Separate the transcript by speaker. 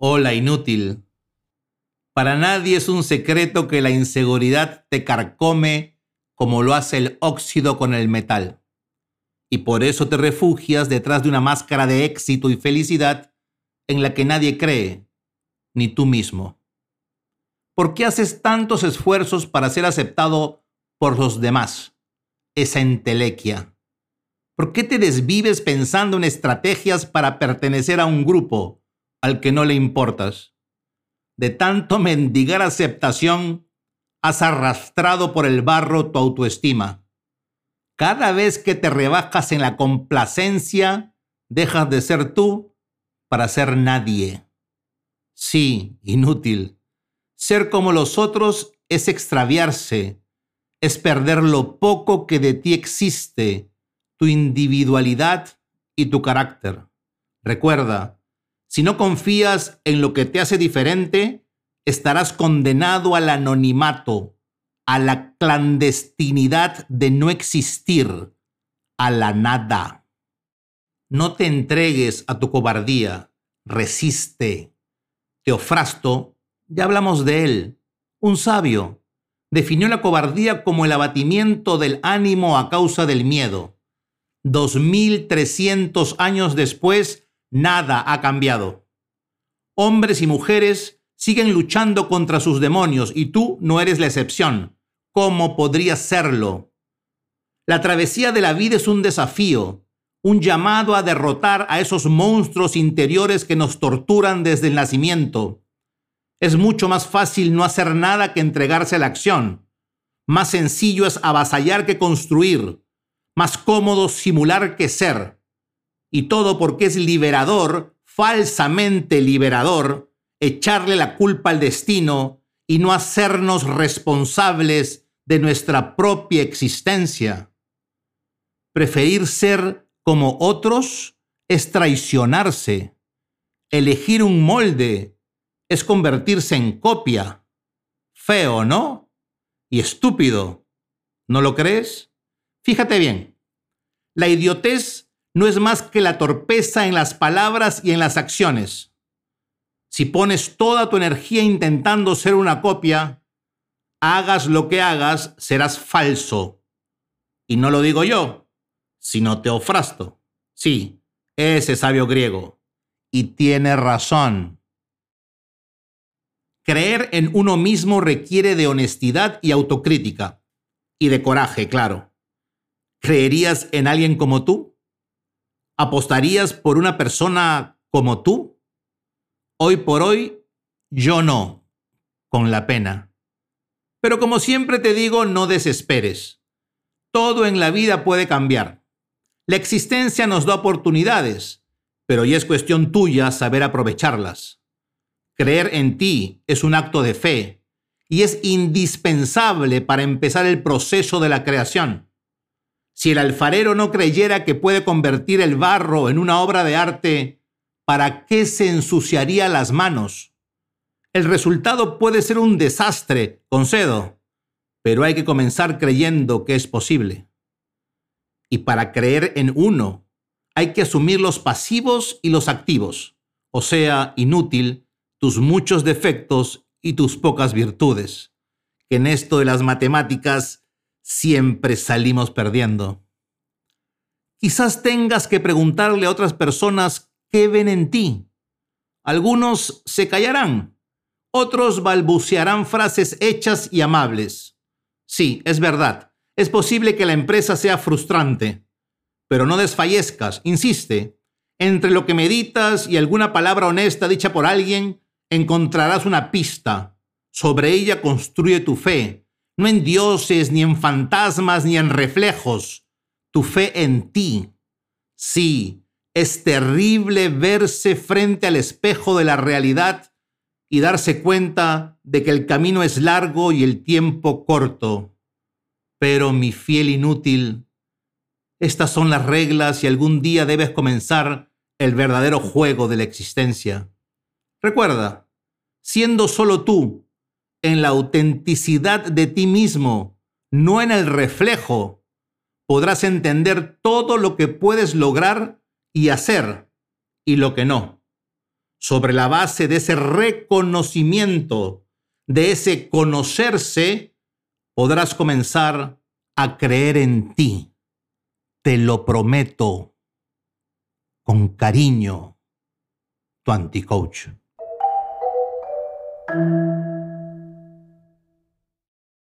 Speaker 1: Hola, inútil. Para nadie es un secreto que la inseguridad te carcome como lo hace el óxido con el metal. Y por eso te refugias detrás de una máscara de éxito y felicidad en la que nadie cree, ni tú mismo. ¿Por qué haces tantos esfuerzos para ser aceptado por los demás? Esa entelequia. ¿Por qué te desvives pensando en estrategias para pertenecer a un grupo? al que no le importas. De tanto mendigar aceptación, has arrastrado por el barro tu autoestima. Cada vez que te rebajas en la complacencia, dejas de ser tú para ser nadie. Sí, inútil. Ser como los otros es extraviarse, es perder lo poco que de ti existe, tu individualidad y tu carácter. Recuerda, si no confías en lo que te hace diferente, estarás condenado al anonimato, a la clandestinidad de no existir, a la nada. No te entregues a tu cobardía, resiste. Teofrasto, ya hablamos de él, un sabio, definió la cobardía como el abatimiento del ánimo a causa del miedo. Dos mil trescientos años después, Nada ha cambiado. Hombres y mujeres siguen luchando contra sus demonios y tú no eres la excepción. ¿Cómo podrías serlo? La travesía de la vida es un desafío, un llamado a derrotar a esos monstruos interiores que nos torturan desde el nacimiento. Es mucho más fácil no hacer nada que entregarse a la acción. Más sencillo es avasallar que construir. Más cómodo simular que ser. Y todo porque es liberador, falsamente liberador, echarle la culpa al destino y no hacernos responsables de nuestra propia existencia. Preferir ser como otros es traicionarse. Elegir un molde es convertirse en copia. Feo, ¿no? Y estúpido. ¿No lo crees? Fíjate bien. La idiotez no es más que la torpeza en las palabras y en las acciones. Si pones toda tu energía intentando ser una copia, hagas lo que hagas, serás falso. Y no lo digo yo, sino Teofrasto. Sí, ese sabio griego. Y tiene razón. Creer en uno mismo requiere de honestidad y autocrítica. Y de coraje, claro. ¿Creerías en alguien como tú? ¿Apostarías por una persona como tú? Hoy por hoy, yo no, con la pena. Pero como siempre te digo, no desesperes. Todo en la vida puede cambiar. La existencia nos da oportunidades, pero ya es cuestión tuya saber aprovecharlas. Creer en ti es un acto de fe y es indispensable para empezar el proceso de la creación. Si el alfarero no creyera que puede convertir el barro en una obra de arte, ¿para qué se ensuciaría las manos? El resultado puede ser un desastre, concedo, pero hay que comenzar creyendo que es posible. Y para creer en uno, hay que asumir los pasivos y los activos, o sea, inútil, tus muchos defectos y tus pocas virtudes, que en esto de las matemáticas siempre salimos perdiendo. Quizás tengas que preguntarle a otras personas qué ven en ti. Algunos se callarán, otros balbucearán frases hechas y amables. Sí, es verdad, es posible que la empresa sea frustrante, pero no desfallezcas, insiste. Entre lo que meditas y alguna palabra honesta dicha por alguien, encontrarás una pista. Sobre ella construye tu fe, no en dioses, ni en fantasmas, ni en reflejos, tu fe en ti. Sí, es terrible verse frente al espejo de la realidad y darse cuenta de que el camino es largo y el tiempo corto. Pero mi fiel inútil, estas son las reglas y algún día debes comenzar el verdadero juego de la existencia. Recuerda, siendo solo tú, en la autenticidad de ti mismo, no en el reflejo, podrás entender todo lo que puedes lograr y hacer y lo que no. Sobre la base de ese reconocimiento, de ese conocerse, podrás comenzar a creer en ti. Te lo prometo. Con cariño, tu anticoach.